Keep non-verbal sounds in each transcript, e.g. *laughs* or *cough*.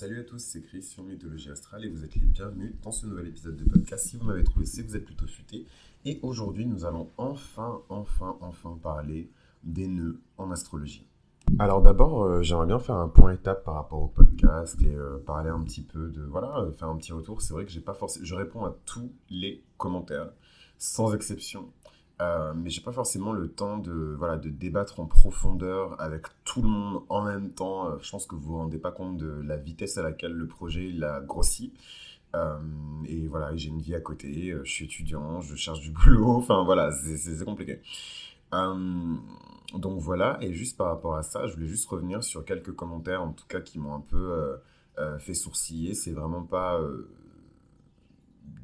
Salut à tous, c'est Chris sur Mythologie Astrale et vous êtes les bienvenus dans ce nouvel épisode de podcast. Si vous m'avez trouvé, c'est que vous êtes plutôt futé. Et aujourd'hui, nous allons enfin, enfin, enfin parler des nœuds en astrologie. Alors d'abord, euh, j'aimerais bien faire un point étape par rapport au podcast et euh, parler un petit peu de voilà, euh, faire un petit retour. C'est vrai que j'ai pas forcément, je réponds à tous les commentaires sans exception. Euh, mais j'ai pas forcément le temps de, voilà, de débattre en profondeur avec tout le monde en même temps. Euh, je pense que vous vous rendez pas compte de la vitesse à laquelle le projet il a grossi. Euh, et voilà, j'ai une vie à côté, je suis étudiant, je cherche du *laughs* boulot, enfin voilà, c'est compliqué. donc voilà, et juste par rapport à ça, je voulais juste revenir sur quelques commentaires, en tout cas, qui m'ont un peu fait sourciller. C'est vraiment pas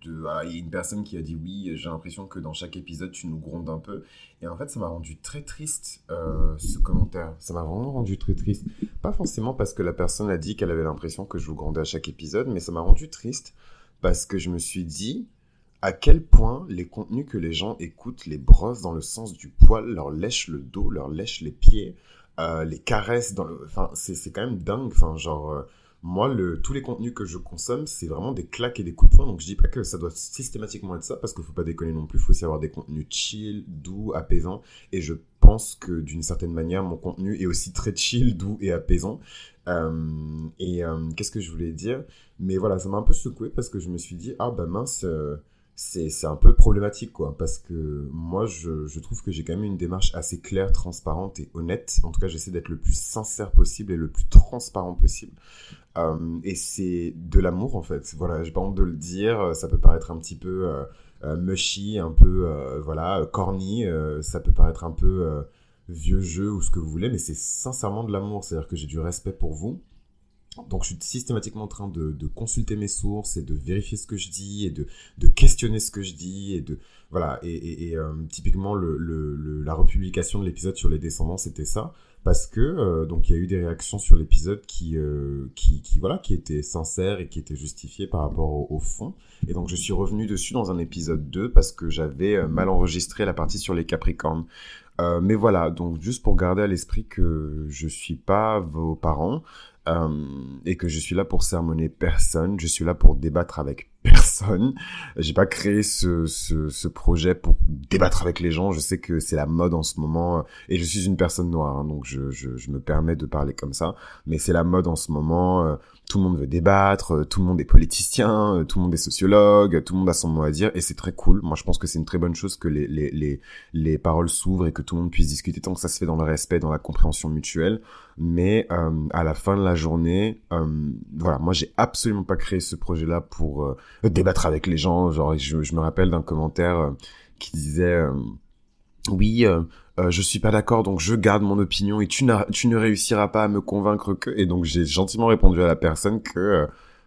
il y a une personne qui a dit oui, j'ai l'impression que dans chaque épisode tu nous grondes un peu. Et en fait, ça m'a rendu très triste euh, ce commentaire. Ça m'a vraiment rendu très triste. Pas forcément parce que la personne a dit qu'elle avait l'impression que je vous grondais à chaque épisode, mais ça m'a rendu triste parce que je me suis dit à quel point les contenus que les gens écoutent les brossent dans le sens du poil, leur lèchent le dos, leur lèchent les pieds, euh, les caressent dans le. Enfin, c'est quand même dingue. Genre. Euh, moi, tous les contenus que je consomme, c'est vraiment des claques et des coups de poing. Donc, je dis pas que ça doit systématiquement être ça, parce qu'il faut pas déconner non plus. Il faut aussi avoir des contenus chill, doux, apaisants. Et je pense que d'une certaine manière, mon contenu est aussi très chill, doux et apaisant. Euh, et euh, qu'est-ce que je voulais dire? Mais voilà, ça m'a un peu secoué parce que je me suis dit, ah bah mince. Euh, c'est un peu problématique, quoi, parce que moi, je, je trouve que j'ai quand même une démarche assez claire, transparente et honnête. En tout cas, j'essaie d'être le plus sincère possible et le plus transparent possible. Euh, et c'est de l'amour, en fait. Voilà, j'ai pas honte de le dire. Ça peut paraître un petit peu euh, euh mushy, un peu, voilà, corny. ça peut paraître un peu vieux jeu ou ce que vous voulez, mais c'est sincèrement de l'amour. C'est-à-dire que j'ai du respect pour vous donc je suis systématiquement en train de, consulter mes sources et de vérifier ce que je dis et de, questionner ce que je dis et de voilà. Et, euh, typiquement la republication de l'épisode sur les descendants c'était ça. Parce que euh, donc il y a eu des réactions sur l'épisode qui, euh, qui, qui voilà qui étaient sincères et qui étaient justifiées par rapport au, au, fond. Et donc je suis revenu dessus dans un épisode 2 parce que j'avais mal enregistré la partie sur les Capricornes. Mais voilà. Donc juste pour garder à l'esprit que je suis pas vos parents euh, et que je suis là pour sermonner personne, je suis là pour débattre avec *laughs* personne. J'ai pas créé ce, ce, projet pour débattre avec les gens. Je sais que c'est la mode en ce moment et je suis une personne noire, hein, donc je, je, je, me permets de parler comme ça. Mais c'est la mode en ce moment. Euh, tout le monde veut débattre, euh, tout le monde est politicien, tout le monde est sociologue, tout le monde a son mot à dire et c'est très cool. Moi, je pense que c'est une très bonne chose que les, les, les, les paroles s'ouvrent et que tout le monde puisse discuter tant que ça se fait dans le respect, dans la compréhension mutuelle mais euh, à la fin de la journée, euh, voilà, moi j'ai absolument pas créé ce projet-là pour euh, débattre avec les gens. Genre, je, me rappelle d'un commentaire euh, qui disait oui, je suis pas d'accord, donc je garde mon opinion et tu, tu ne réussiras pas à me convaincre que. Et donc j'ai gentiment répondu à la personne que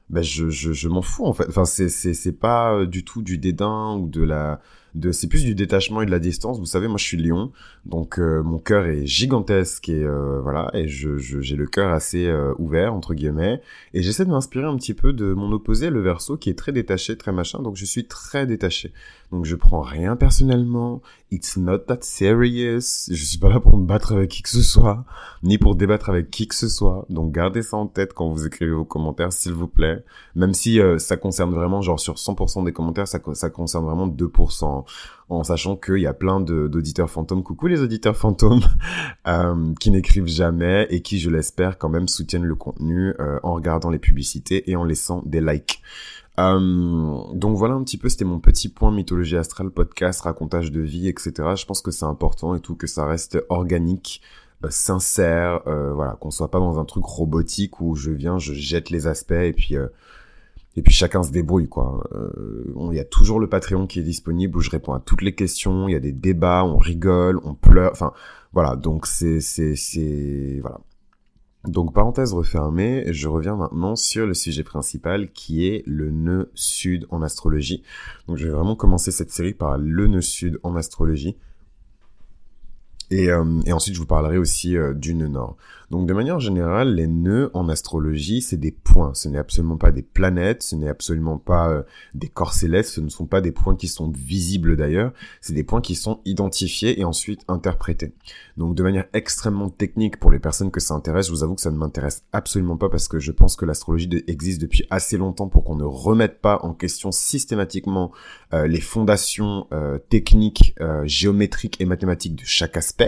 ben je, je, je m'en fous en fait. Enfin, c'est c'est c'est pas du tout du dédain ou de la de c'est plus du détachement et de la distance. Vous savez, moi je suis lion, donc euh, mon cœur est gigantesque et euh, voilà, et je j'ai le cœur assez euh, ouvert entre guillemets, et j'essaie de m'inspirer un petit peu de mon opposé, le verso, qui est très détaché, très machin. Donc je suis très détaché. Donc je prends rien personnellement. It's not that serious. Je suis pas là pour me battre avec qui que ce soit, ni pour débattre avec qui que ce soit. Donc gardez ça en tête quand vous écrivez vos commentaires, s'il vous plaît. Même si ça concerne vraiment, genre sur 100% des commentaires, ça, ça concerne vraiment 2% en, sachant qu'il y a plein d'auditeurs fantômes, coucou les auditeurs fantômes, *laughs* euh, qui n'écrivent jamais et qui, je l'espère, quand même soutiennent le contenu euh, en regardant les publicités et en laissant des likes. Euh, donc voilà un petit peu, c'était mon petit point mythologie astrale, podcast, racontage de vie, etc. Je pense que c'est important et tout, que ça reste organique, sincère, voilà, qu'on soit pas dans un truc robotique où je viens, je jette les aspects et puis et puis chacun se débrouille quoi. Euh, il y a toujours le Patreon qui est disponible où je réponds à toutes les questions. Il y a des débats, on rigole, on pleure. Enfin voilà, donc c'est c'est c'est voilà. Donc parenthèse refermée, je reviens maintenant sur le sujet principal qui est le nœud sud en astrologie. Donc je vais vraiment commencer cette série par le nœud sud en astrologie. Et, euh, et, ensuite, je vous parlerai aussi euh, du nœud nord. Donc, de manière générale, les nœuds en astrologie, c'est des points. Ce n'est absolument pas des planètes, ce n'est absolument pas euh, des corps célestes, ce ne sont pas des points qui sont visibles d'ailleurs. C'est des points qui sont identifiés et ensuite interprétés. Donc, de manière extrêmement technique pour les personnes que ça intéresse, je vous avoue que ça ne m'intéresse absolument pas parce que je pense que l'astrologie existe depuis assez longtemps pour qu'on ne remette pas en question systématiquement les fondations techniques, géométriques et mathématiques de chaque aspect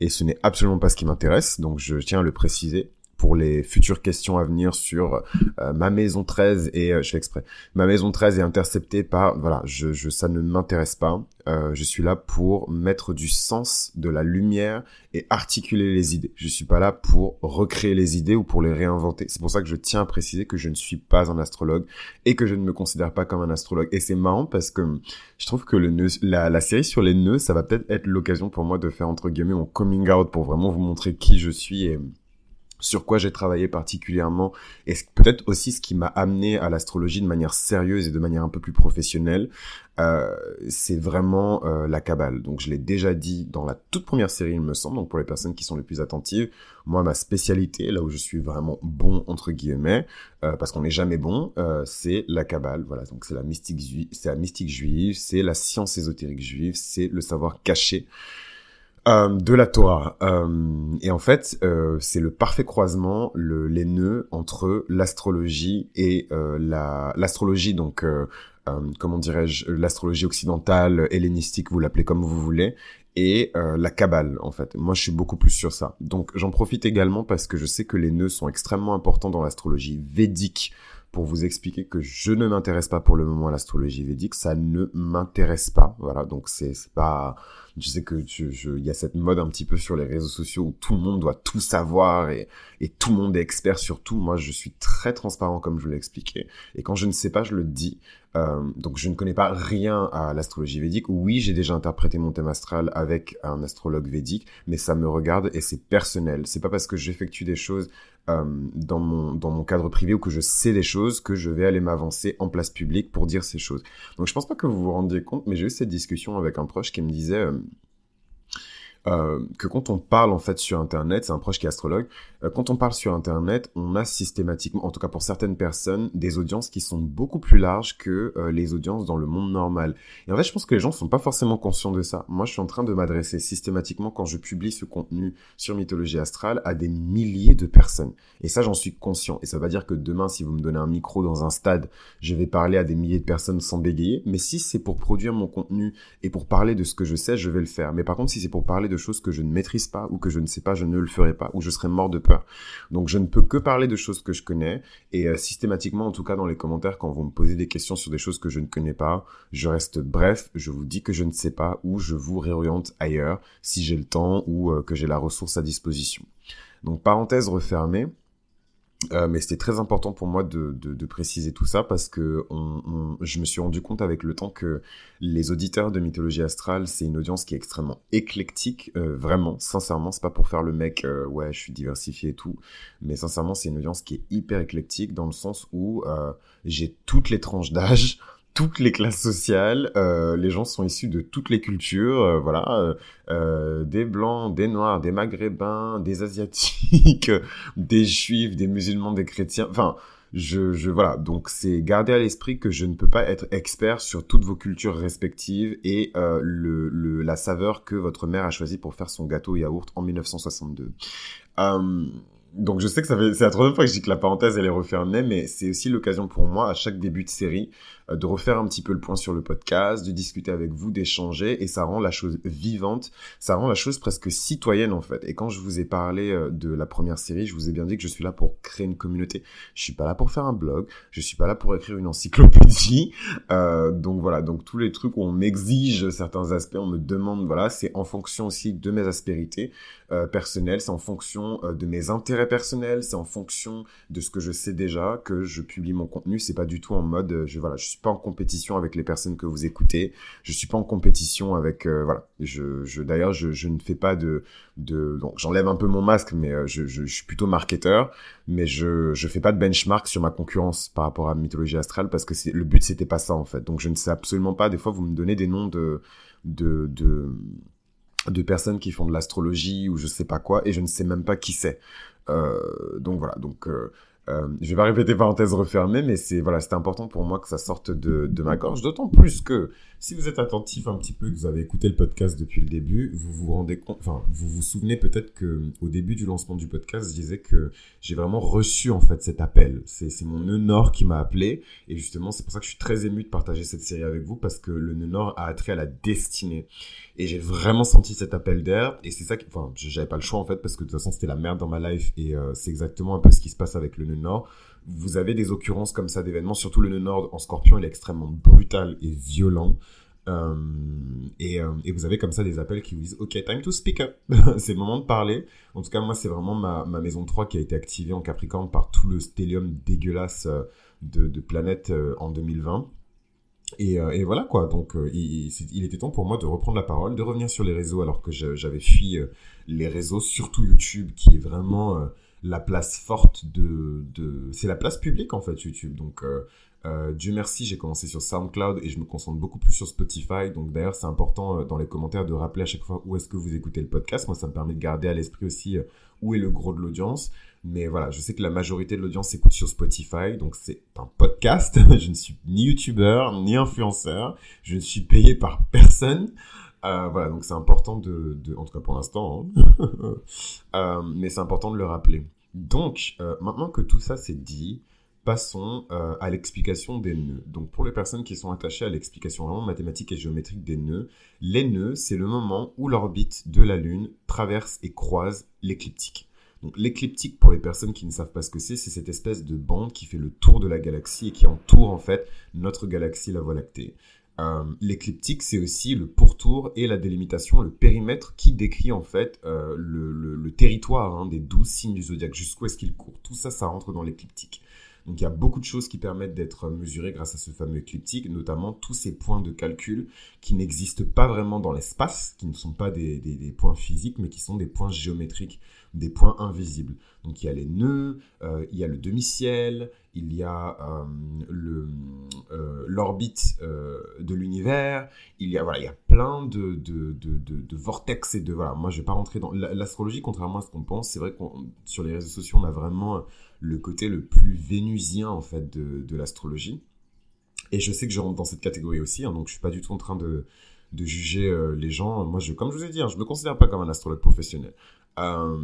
et ce n'est absolument pas ce qui m'intéresse, donc je tiens à le préciser pour les futures questions à venir sur euh, ma maison 13 et euh, je fais exprès. Ma maison 13 est interceptée par voilà je, je ça ne m'intéresse pas. Euh, je suis là pour mettre du sens de la lumière et articuler les idées. Je suis pas là pour recréer les idées ou pour les réinventer. C'est pour ça que je tiens à préciser que je ne suis pas un astrologue et que je ne me considère pas comme un astrologue. Et c'est marrant parce que je trouve que le nœud, la, la série sur les nœuds ça va peut-être être, l'occasion pour moi de faire entre guillemets mon coming out pour vraiment vous montrer qui je suis et sur quoi j'ai travaillé particulièrement et peut-être aussi ce qui m'a amené à l'astrologie de manière sérieuse et de manière un peu plus professionnelle, euh, c'est vraiment euh, la cabale. Donc je l'ai déjà dit dans la toute première série, il me semble, donc pour les personnes qui sont les plus attentives, moi ma spécialité, là où je suis vraiment bon entre guillemets, euh, parce qu'on n'est jamais bon, euh, c'est la cabale. Voilà, donc c'est la mystique, c'est la mystique juive, c'est la science ésotérique juive, c'est le savoir caché. Euh, de la Torah. Euh, et en fait, euh, c'est le parfait croisement, le, les nœuds entre l'astrologie et la l'astrologie donc comment dirais-je l'astrologie occidentale, hellénistique, vous l'appelez comme vous voulez, et la Kabbale en fait. Moi, je suis beaucoup plus sur ça. Donc, j'en profite également parce que je sais que les nœuds sont extrêmement importants dans l'astrologie védique pour vous expliquer que je ne m'intéresse pas pour le moment à l'astrologie védique, ça ne m'intéresse pas. Voilà, donc c'est pas je sais que il y a cette mode un petit peu sur les réseaux sociaux où tout le monde doit tout savoir et, et tout le monde est expert sur tout. Moi, je suis très transparent comme je vous l'ai expliqué. Et quand je ne sais pas, je le dis. Euh, donc je ne connais pas rien à l'astrologie védique. Oui, j'ai déjà interprété mon thème astral avec un astrologue védique, mais ça me regarde et c'est personnel. C'est pas parce que j'effectue des choses euh, dans mon dans mon cadre privé ou que je sais des choses que je vais aller m'avancer en place publique pour dire ces choses. Donc je pense pas que vous vous rendiez compte, mais j'ai eu cette discussion avec un proche qui me disait euh, euh, que quand on parle en fait sur Internet, c'est un proche qui est astrologue, euh, quand on parle sur Internet, on a systématiquement, en tout cas pour certaines personnes, des audiences qui sont beaucoup plus larges que euh, les audiences dans le monde normal. Et en fait, je pense que les gens sont pas forcément conscients de ça. Moi, je suis en train de m'adresser systématiquement quand je publie ce contenu sur Mythologie Astrale à des milliers de personnes. Et ça, j'en suis conscient. Et ça va dire que demain, si vous me donnez un micro dans un stade, je vais parler à des milliers de personnes sans bégayer. Mais si c'est pour produire mon contenu et pour parler de ce que je sais, je vais le faire. Mais par contre, si c'est pour parler de choses que je ne maîtrise pas ou que je ne sais pas, je ne le ferai pas ou je serai mort de peur. Donc je ne peux que parler de choses que je connais et euh, systématiquement, en tout cas dans les commentaires, quand vous me posez des questions sur des choses que je ne connais pas, je reste bref, je vous dis que je ne sais pas ou je vous réoriente ailleurs si j'ai le temps ou euh, que j'ai la ressource à disposition. Donc parenthèse refermée. Euh, mais c'était très important pour moi de, préciser tout ça parce que je me suis rendu compte avec le temps que les auditeurs de mythologie astrale, c'est une audience qui est extrêmement éclectique, euh, vraiment, sincèrement, c'est pas pour faire le mec, euh, ouais, je suis diversifié et tout, mais sincèrement, c'est une audience qui est hyper éclectique dans le sens où j'ai toutes les tranches d'âge, toutes les classes sociales, euh, les gens sont issus de toutes les cultures, euh, voilà, euh, euh, des blancs, des noirs, des maghrébins, des asiatiques, *laughs* des juifs, des musulmans, des chrétiens, enfin, je, je voilà, donc c'est garder à l'esprit que je ne peux pas être expert sur toutes vos cultures respectives et euh, le, le, la saveur que votre mère a choisi pour faire son gâteau yaourt en 1962. donc je sais que ça fait, c'est la troisième fois que je dis que la parenthèse elle est refermée, mais c'est aussi l'occasion pour moi à chaque début de série de refaire un petit peu le point sur le podcast, de discuter avec vous, d'échanger, et ça rend la chose vivante, ça rend la chose presque citoyenne en fait. Et quand je vous ai parlé euh, de la première série, je vous ai bien dit que je suis là pour créer une communauté. Je suis pas là pour faire un blog, je suis pas là pour écrire une encyclopédie. *laughs* Euh, donc voilà, donc tous les trucs où on m'exige certains aspects, on me demande, voilà, c'est en fonction aussi de mes aspérités euh, personnelles, c'est en fonction euh, de mes intérêts personnels, c'est en fonction de ce que je sais déjà que je publie mon contenu. C'est pas du tout en mode, je voilà, je suis pas en compétition avec les personnes que vous écoutez. Je suis pas en compétition avec euh, voilà. Je, je d'ailleurs je, ne fais pas de donc j'enlève un peu mon masque, mais euh, je, suis plutôt marketeur, mais je je fais pas de benchmark sur ma concurrence par rapport à mythologie astrale parce que c'est le but c'était pas ça en fait. Donc je ne sais absolument pas. Des fois vous me donnez des noms de de, de de personnes qui font de l'astrologie ou je sais pas quoi, et je ne sais même pas qui c'est. Euh, donc voilà, donc euh, je vais pas répéter parenthèse refermée, mais c'est voilà, c'était important pour moi que ça sorte de, de ma gorge, d'autant plus que si vous êtes attentif un petit peu, que vous avez écouté le podcast depuis le début, vous vous rendez compte, enfin, vous vous souvenez peut-être que au début du lancement du podcast, je disais que j'ai vraiment reçu en fait cet appel. C'est c'est mon nœud nord qui m'a appelé, et justement c'est pour ça que je suis très ému de partager cette série avec vous parce que le nœud nord a attrait à la destinée. Et j'ai vraiment senti cet appel d'air. Et c'est ça qui, enfin, j'avais pas le choix en fait parce que de toute façon c'était la merde dans ma life et euh, c'est exactement un peu ce qui se passe avec le nœud nord. Vous avez des occurrences comme ça d'événements, surtout le nord en scorpion, il est extrêmement brutal et violent. Euh, et, euh, et, vous avez comme ça des appels qui vous disent OK, time to speak up. *laughs* c'est le moment de parler. En tout cas, moi, c'est vraiment ma, ma, maison 3 qui a été activée en Capricorne par tout le stellium dégueulasse euh, de, planètes en 2020. Et, voilà quoi, donc il, était temps pour moi de reprendre la parole, de revenir sur les réseaux alors que j'avais fui les réseaux, surtout YouTube, qui est vraiment la place forte de... de... C'est la place publique en fait, YouTube. Donc Dieu merci, j'ai commencé sur SoundCloud et je me concentre beaucoup plus sur Spotify. Donc d'ailleurs, c'est important dans les commentaires de rappeler à chaque fois où est-ce que vous écoutez le podcast. Moi, ça me permet de garder à l'esprit aussi où est le gros de l'audience. Mais voilà, je sais que la majorité de l'audience s'écoute sur Spotify, donc c'est un podcast. *laughs* je ne suis ni youtubeur, ni influenceur. Je ne suis payé par personne. Euh, voilà, donc c'est important de, en tout cas pour l'instant, hein. *laughs* euh, mais c'est important de le rappeler. Donc, euh, maintenant que tout ça c'est dit, passons à l'explication des nœuds. Donc, pour les personnes qui sont attachées à l'explication vraiment mathématique et géométrique des nœuds, les nœuds, c'est le moment où l'orbite de la Lune traverse et croise l'écliptique. Donc l'écliptique, pour les personnes qui ne savent pas ce que c'est, c'est cette espèce de bande qui fait le tour de la galaxie et qui entoure en fait notre galaxie, la Voie lactée. Euh, l'écliptique, c'est aussi le pourtour et la délimitation, le périmètre qui décrit en fait euh, le, territoire hein, des douze signes du zodiaque, jusqu'où est-ce qu'il court? Tout ça, ça rentre dans l'écliptique. Donc il y a beaucoup de choses qui permettent d'être mesurées grâce à ce fameux écliptique, notamment tous ces points de calcul qui n'existent pas vraiment dans l'espace, qui ne sont pas des, points physiques, mais qui sont des points géométriques, des points invisibles. Donc il y a les nœuds, euh, il y a le demi-ciel, il y a euh, le l'orbite euh, de l'univers, il y a voilà, il y a plein de de, de, de, vortex et de voilà. Moi, je vais pas rentrer dans l'astrologie, contrairement à ce qu'on pense. C'est vrai qu'on sur les réseaux sociaux, on a vraiment le côté le plus vénusien en fait de, de l'astrologie. Et je sais que je rentre dans cette catégorie aussi, hein, donc je suis pas du tout en train de, de juger euh, les gens. Moi, je, comme je vous ai dit, hein, je me considère pas comme un astrologue professionnel. Euh,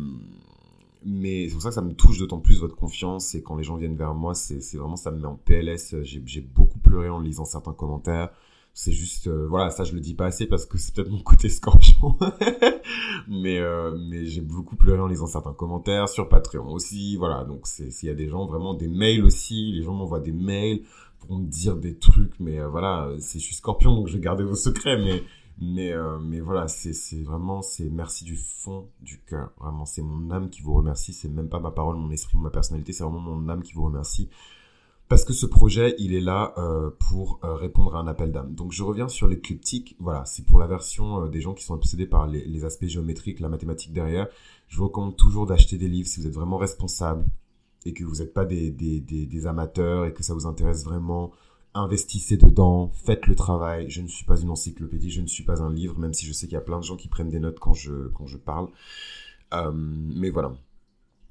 mais c'est pour ça que ça me touche d'autant plus votre confiance et quand les gens viennent vers moi, c'est vraiment ça me met en PLS. J'ai beaucoup pleuré en lisant certains commentaires. C'est juste euh, voilà ça je le dis pas assez parce que c'est peut-être mon côté scorpion. *laughs* Mais euh, mais j'ai beaucoup pleuré en lisant certains commentaires sur Patreon aussi voilà. Donc s'il y a des gens vraiment des mails aussi les gens m'envoient des mails pour me dire des trucs mais euh, voilà c'est je suis scorpion donc je vais garder vos secrets mais mais mais voilà c'est vraiment c'est merci du fond du cœur vraiment c'est mon âme qui vous remercie c'est même pas ma parole mon esprit ma personnalité c'est vraiment mon âme qui vous remercie parce que ce projet, il est là euh, pour euh, répondre à un appel d'âme. Donc je reviens sur l'écliptique. Voilà, c'est pour la version euh, des gens qui sont obsédés par les, aspects géométriques, la mathématique derrière. Je vous recommande toujours d'acheter des livres si vous êtes vraiment responsable et que vous n'êtes pas des, des, des, amateurs et que ça vous intéresse vraiment. Investissez dedans, faites le travail. Je ne suis pas une encyclopédie, je ne suis pas un livre, même si je sais qu'il y a plein de gens qui prennent des notes quand je, quand je parle. mais voilà,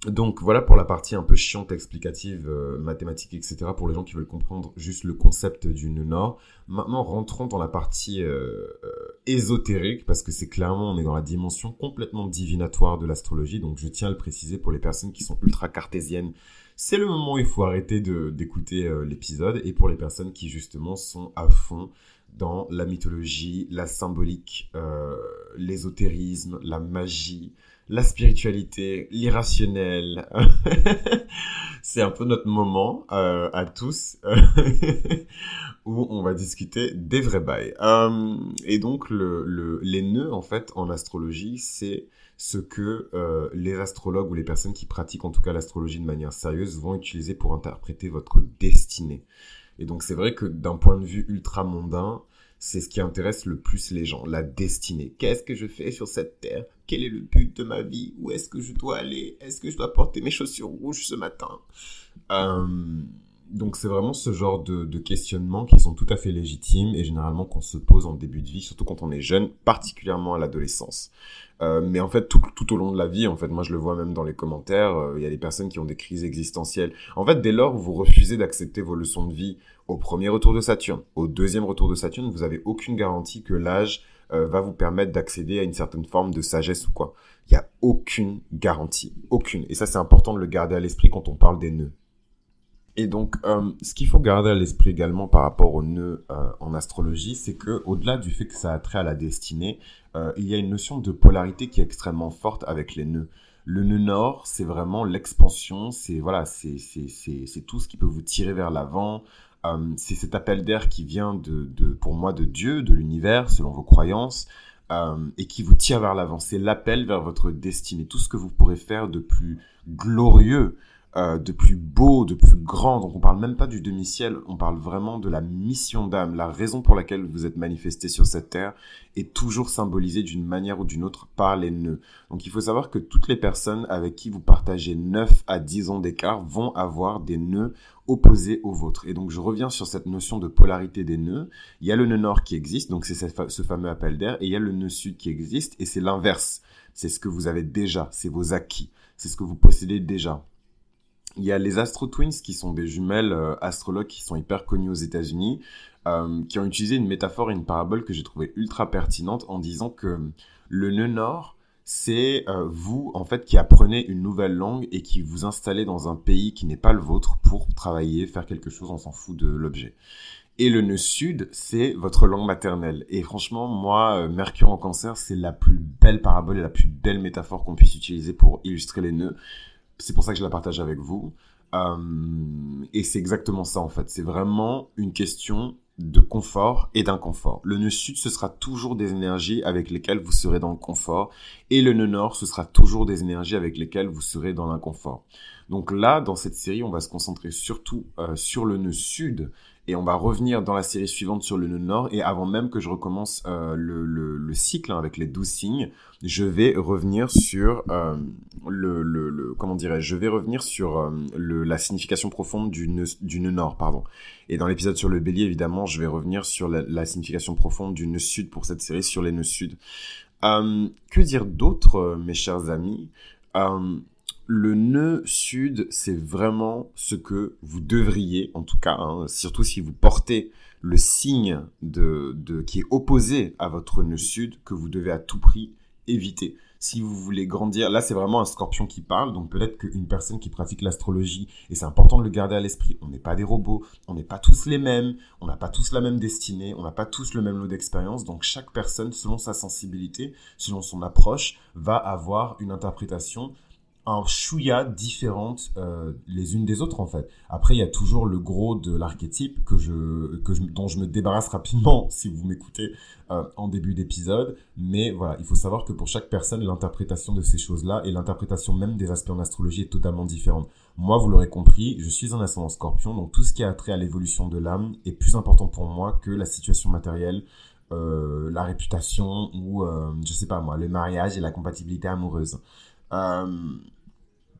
donc voilà pour la partie un peu chiante, explicative, euh, mathématique, etc. pour les gens qui veulent comprendre juste le concept du nœud nord. Maintenant rentrons dans la partie euh, euh, ésotérique parce que c'est clairement on est dans la dimension complètement divinatoire de l'astrologie. Donc je tiens à le préciser pour les personnes qui sont ultra cartésiennes. C'est le moment où il faut arrêter d'écouter l'épisode et pour les personnes qui justement sont à fond dans la mythologie, la symbolique, l'ésotérisme, la magie, la spiritualité, l'irrationnel. *laughs* c'est un peu notre moment euh, à tous *laughs* où on va discuter des vrais bails. Euh, et donc le, le, les nœuds en fait en astrologie, c'est ce que euh, les astrologues ou les personnes qui pratiquent en tout cas l'astrologie de manière sérieuse vont utiliser pour interpréter votre destinée. Et donc c'est vrai que d'un point de vue ultra mondain, c'est ce qui intéresse le plus les gens, la destinée. Qu'est-ce que je fais sur cette terre? Quel est le but de ma vie? Où est-ce que je dois aller? Est-ce que je dois porter mes chaussures rouges ce matin? Euh, donc c'est vraiment ce genre de, questionnements qui sont tout à fait légitimes et généralement qu'on se pose en début de vie, surtout quand on est jeune, particulièrement à l'adolescence. Euh, mais en fait, tout, tout, au long de la vie, en fait, moi je le vois même dans les commentaires, euh, il y a des personnes qui ont des crises existentielles. En fait, dès lors où vous refusez d'accepter vos leçons de vie au premier retour de Saturne, au deuxième retour de Saturne, vous avez aucune garantie que l'âge euh, va vous permettre d'accéder à une certaine forme de sagesse ou quoi. Il n'y a aucune garantie, aucune. Et ça, c'est important de le garder à l'esprit quand on parle des nœuds. Et donc, euh, ce qu'il faut garder à l'esprit également par rapport aux nœuds euh, en astrologie, c'est que au-delà du fait que ça a trait à la destinée, il y a une notion de polarité qui est extrêmement forte avec les nœuds. Le nœud nord, c'est vraiment l'expansion, c'est voilà, c'est tout ce qui peut vous tirer vers l'avant. C'est cet appel d'air qui vient de, pour moi, de Dieu, de l'univers, selon vos croyances, et qui vous tire vers l'avant. C'est l'appel vers votre destinée, tout ce que vous pourrez faire de plus glorieux euh, de plus beau, de plus grand. Donc on parle même pas du demi-ciel, on parle vraiment de la mission d'âme, la raison pour laquelle vous êtes manifesté sur cette terre est toujours symbolisée d'une manière ou d'une autre par les nœuds. Donc il faut savoir que toutes les personnes avec qui vous partagez 9 à 10 ans d'écart vont avoir des nœuds opposés aux vôtres. Et donc je reviens sur cette notion de polarité des nœuds. Il y a le nœud nord qui existe, donc c'est ce fameux appel d'air, et il y a le nœud sud qui existe, et c'est l'inverse. C'est ce que vous avez déjà, c'est vos acquis, c'est ce que vous possédez déjà. Il y a les Astro Twins qui sont des jumelles euh, astrologues qui sont hyper connues aux États-Unis, euh, qui ont utilisé une métaphore et une parabole que j'ai trouvé ultra pertinente en disant que le nœud nord, c'est euh, vous en fait qui apprenez une nouvelle langue et qui vous installez dans un pays qui n'est pas le vôtre pour travailler, faire quelque chose, on s'en fout de l'objet. Et le nœud sud, c'est votre langue maternelle. Et franchement, moi, Mercure en cancer, c'est la plus belle parabole et la plus belle métaphore qu'on puisse utiliser pour illustrer les nœuds. C'est pour ça que je la partage avec vous. Euh, et c'est exactement ça en fait. C'est vraiment une question de confort et d'inconfort. Le nœud sud, ce sera toujours des énergies avec lesquelles vous serez dans le confort. Et le nœud nord, ce sera toujours des énergies avec lesquelles vous serez dans l'inconfort. Donc là, dans cette série, on va se concentrer surtout euh, sur le nœud sud et on va revenir dans la série suivante sur le nœud nord. Et avant même que je recommence euh, le, le, cycle hein, avec les 12 signes, je vais revenir sur euh, le, comment dirais je vais revenir sur euh, la signification profonde du nœud, nord, pardon. Et dans l'épisode sur le bélier, évidemment, je vais revenir sur la, la, signification profonde du nœud sud pour cette série sur les nœuds sud. que dire d'autre, mes chers amis? Le nœud sud, c'est vraiment ce que vous devriez, en tout cas, hein, surtout si vous portez le signe qui est opposé à votre nœud sud, que vous devez à tout prix éviter. Si vous voulez grandir, là c'est vraiment un scorpion qui parle, donc peut-être qu'une personne qui pratique l'astrologie, et c'est important de le garder à l'esprit, on n'est pas des robots, on n'est pas tous les mêmes, on n'a pas tous la même destinée, on n'a pas tous le même lot d'expérience, donc chaque personne, selon sa sensibilité, selon son approche, va avoir une interprétation un chouïa différentes euh, les unes des autres en fait. Après il y a toujours le gros de l'archétype que je que dont je me débarrasse rapidement *laughs* si vous m'écoutez euh, en début d'épisode, mais voilà, il faut savoir que pour chaque personne l'interprétation de ces choses-là et l'interprétation même des aspects en astrologie est totalement différente. Moi, vous l'aurez compris, je suis un ascendant Scorpion, donc tout ce qui a trait à l'évolution de l'âme est plus important pour moi que la situation matérielle euh, la réputation ou je sais pas moi le mariage et la compatibilité amoureuse. Euh,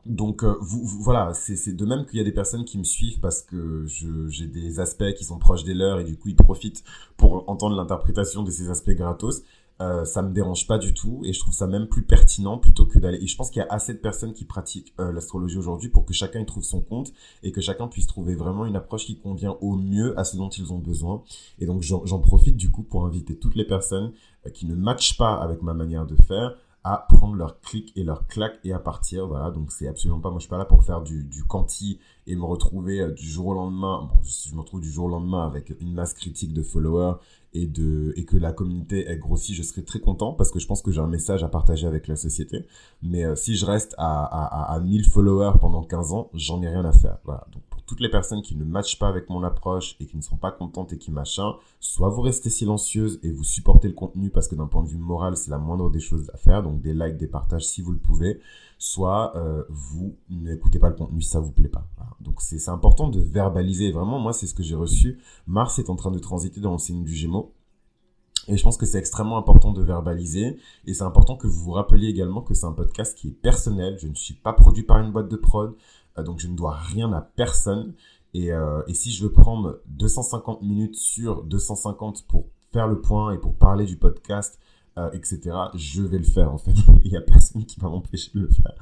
donc euh, voilà, c'est de même qu'il y a des personnes qui me suivent parce que j'ai des aspects qui sont proches des leurs et du coup ils profitent pour entendre l'interprétation de ces aspects gratos. Euh, ça me dérange pas du tout et je trouve ça même plus pertinent plutôt que d'aller. Et je pense qu'il y a assez de personnes qui pratiquent euh, l'astrologie aujourd'hui pour que chacun y trouve son compte et que chacun puisse trouver vraiment une approche qui convient au mieux à ce dont ils ont besoin. Et donc j'en profite du coup pour inviter toutes les personnes qui ne matchent pas avec ma manière de faire à prendre leur clic et leur claque et à partir. Voilà, donc c'est absolument pas, moi je suis pas là pour faire du, du quanti et me retrouver euh, du jour au lendemain. Bon, si je me retrouve du jour au lendemain avec une masse critique de followers et de et que la communauté est grossie, je serai très content parce que je pense que j'ai un message à partager avec la société. Mais euh, si je reste à, à, à, 1000 followers pendant 15 ans, j'en ai rien à faire. Voilà, donc toutes les personnes qui ne matchent pas avec mon approche et qui ne sont pas contentes et qui machin, soit vous restez silencieuses et vous supportez le contenu parce que d'un point de vue moral, c'est la moindre des choses à faire, donc des likes, des partages si vous le pouvez, soit euh, vous n'écoutez pas le contenu ça vous plaît pas. Donc c'est important de verbaliser. Vraiment, moi, c'est ce que j'ai reçu. Mars est en train de transiter dans le signe du Gémeaux. Et je pense que c'est extrêmement important de verbaliser. Et c'est important que vous vous rappeliez également que c'est un podcast qui est personnel. Je ne suis pas produit par une boîte de prod. Euh, donc je ne dois rien à personne. Et, euh, et si je veux prendre 250 minutes sur 250 pour faire le point et pour parler du podcast, euh, etc., je vais le faire en fait. *laughs* Il n'y a personne qui va m'empêcher de le faire.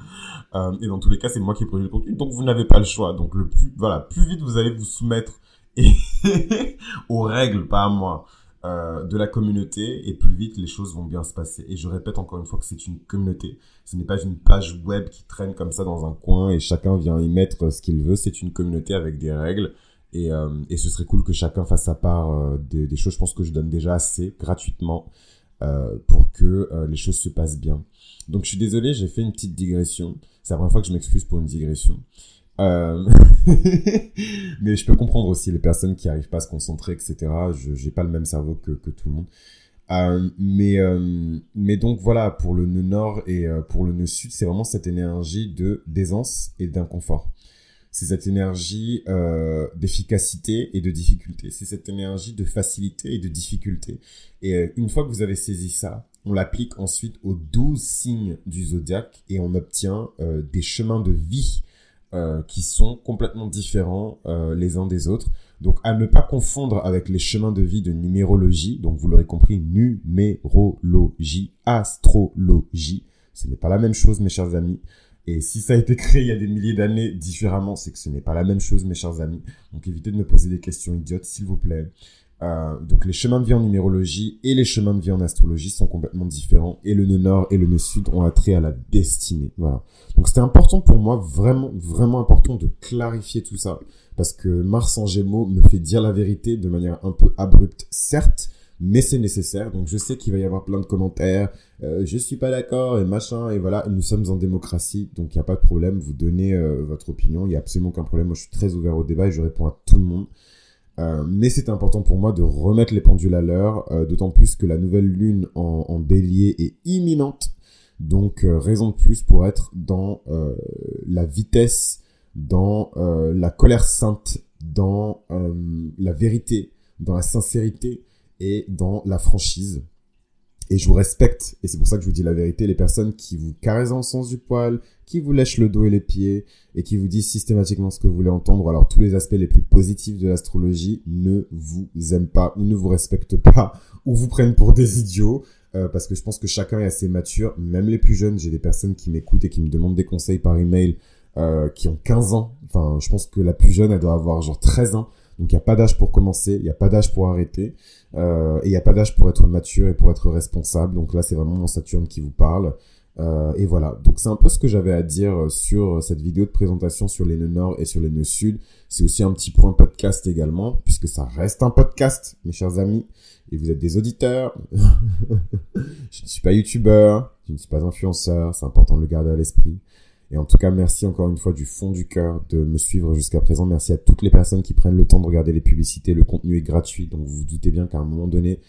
Et dans tous les cas, c'est moi qui produis le contenu, donc vous n'avez pas le choix. Donc le plus, voilà, plus vite vous allez vous soumettre et *laughs* aux règles, pas à moi, euh, de la communauté, et plus vite les choses vont bien se passer. Et je répète encore une fois que c'est une communauté. Ce n'est pas une page web qui traîne comme ça dans un coin et chacun vient y mettre ce qu'il veut. C'est une communauté avec des règles. Et, euh, et ce serait cool que chacun fasse sa part euh, des, des, choses. Je pense que je donne déjà assez gratuitement pour que les choses se passent bien. Donc je suis désolé, j'ai fait une petite digression. C'est la première fois que je m'excuse pour une digression. Euh... *laughs* mais je peux comprendre aussi les personnes qui arrivent pas à se concentrer, etc. Je j'ai pas le même cerveau que, que tout le monde. Euh, mais euh, mais donc voilà pour le nœud nord et pour le nœud sud, c'est vraiment cette énergie de d'aisance et d'inconfort. C'est cette énergie d'efficacité et de difficulté. C'est cette énergie de facilité et de difficulté. Et une fois que vous avez saisi ça, on l'applique ensuite aux 12 signes du zodiaque et on obtient des chemins de vie euh, qui sont complètement différents euh, les uns des autres. Donc à ne pas confondre avec les chemins de vie de numérologie. Donc vous l'aurez compris, numérologie, astrologie. Ce n'est pas la même chose mes chers amis. Et si ça a été créé il y a des milliers d'années différemment, c'est que ce n'est pas la même chose mes chers amis. Donc évitez de me poser des questions idiotes s'il vous plaît. Euh, donc les chemins de vie en numérologie et les chemins de vie en astrologie sont complètement différents et le nœud nord et le nœud sud ont attrait à la destinée. Voilà. Donc c'était important pour moi, vraiment, vraiment important de clarifier tout ça parce que Mars en Gémeaux me fait dire la vérité de manière un peu abrupte, certes, mais c'est nécessaire. Donc je sais qu'il va y avoir plein de commentaires, euh, je suis pas d'accord et machin et voilà. Nous sommes en démocratie, donc il n'y a pas de problème. Vous donnez euh, votre opinion, il y a absolument aucun problème. Moi je suis très ouvert au débat et je réponds à tout le monde. Euh, mais c'est important pour moi de remettre les pendules à l'heure, euh, d'autant plus que la nouvelle lune en, bélier est imminente. Donc euh, raison de plus pour être dans la vitesse, dans la colère sainte, dans la vérité, dans la sincérité et dans la franchise. Et je vous respecte, et c'est pour ça que je vous dis la vérité, les personnes qui vous caressent dans le sens du poil, qui vous lèchent le dos et les pieds, et qui vous disent systématiquement ce que vous voulez entendre, alors tous les aspects les plus positifs de l'astrologie ne vous aiment pas, ou ne vous respectent pas, ou vous prennent pour des idiots, euh, parce que je pense que chacun est assez mature, même les plus jeunes, j'ai des personnes qui m'écoutent et qui me demandent des conseils par email, euh, qui ont 15 ans, enfin je pense que la plus jeune, elle doit avoir genre 13 ans, donc il n'y a pas d'âge pour commencer, il n'y a pas d'âge pour arrêter, euh, et il n'y a pas d'âge pour être mature et pour être responsable. Donc là, c'est vraiment mon Saturne qui vous parle. Euh, et voilà, donc c'est un peu ce que j'avais à dire sur cette vidéo de présentation sur les nœuds nord et sur les nœuds sud. C'est aussi un petit point podcast également, puisque ça reste un podcast, mes chers amis, et vous êtes des auditeurs. *laughs* je ne suis pas youtubeur, je ne suis pas influenceur, c'est important de le garder à l'esprit. Et en tout cas, merci encore une fois du fond du cœur de me suivre jusqu'à présent. Merci à toutes les personnes qui prennent le temps de regarder les publicités. Le contenu est gratuit, donc vous vous doutez bien qu'à un moment donné,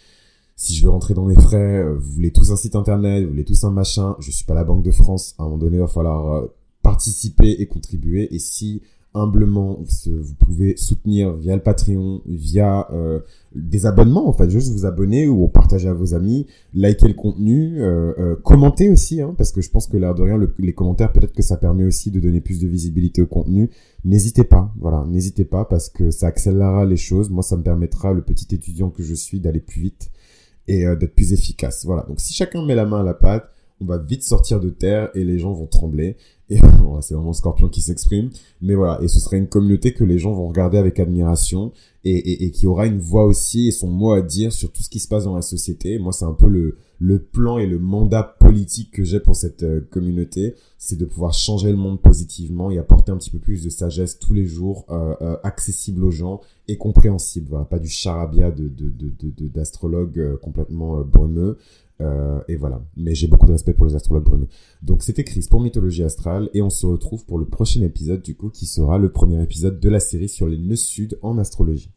si je veux rentrer dans les frais, vous voulez tous un site internet, vous voulez tous un machin, je suis pas la Banque de France. À un moment donné, il va falloir participer et contribuer. Et si humblement, vous pouvez soutenir via le Patreon, via euh, des abonnements, en fait, juste vous abonner ou partager à vos amis, liker le contenu, euh, euh, commenter aussi, hein, parce que je pense que l'air de rien, le, les commentaires, peut-être que ça permet aussi de donner plus de visibilité au contenu. N'hésitez pas, voilà, n'hésitez pas, parce que ça accélérera les choses. Moi, ça me permettra, le petit étudiant que je suis, d'aller plus vite et euh, d'être plus efficace. Voilà, donc si chacun met la main à la pâte, on va vite sortir de terre et les gens vont trembler. Et *laughs* c'est vraiment Scorpion qui s'exprime. Mais voilà, et ce serait une communauté que les gens vont regarder avec admiration et, et, qui aura une voix aussi et son mot à dire sur tout ce qui se passe dans la société. Moi, c'est un peu le, le plan et le mandat politique que j'ai pour cette euh, communauté, c'est de pouvoir changer le monde positivement et apporter un petit peu plus de sagesse tous les jours, euh, euh, accessible aux gens et compréhensible. Pas du charabia de d'astrologues de, de, de, complètement brumeux. Euh, et voilà. Mais j'ai beaucoup de respect pour les astrologues brumeux. Donc c'était Chris pour Mythologie Astrale et on se retrouve pour le prochain épisode du coup qui sera le premier épisode de la série sur les nœuds sud en astrologie.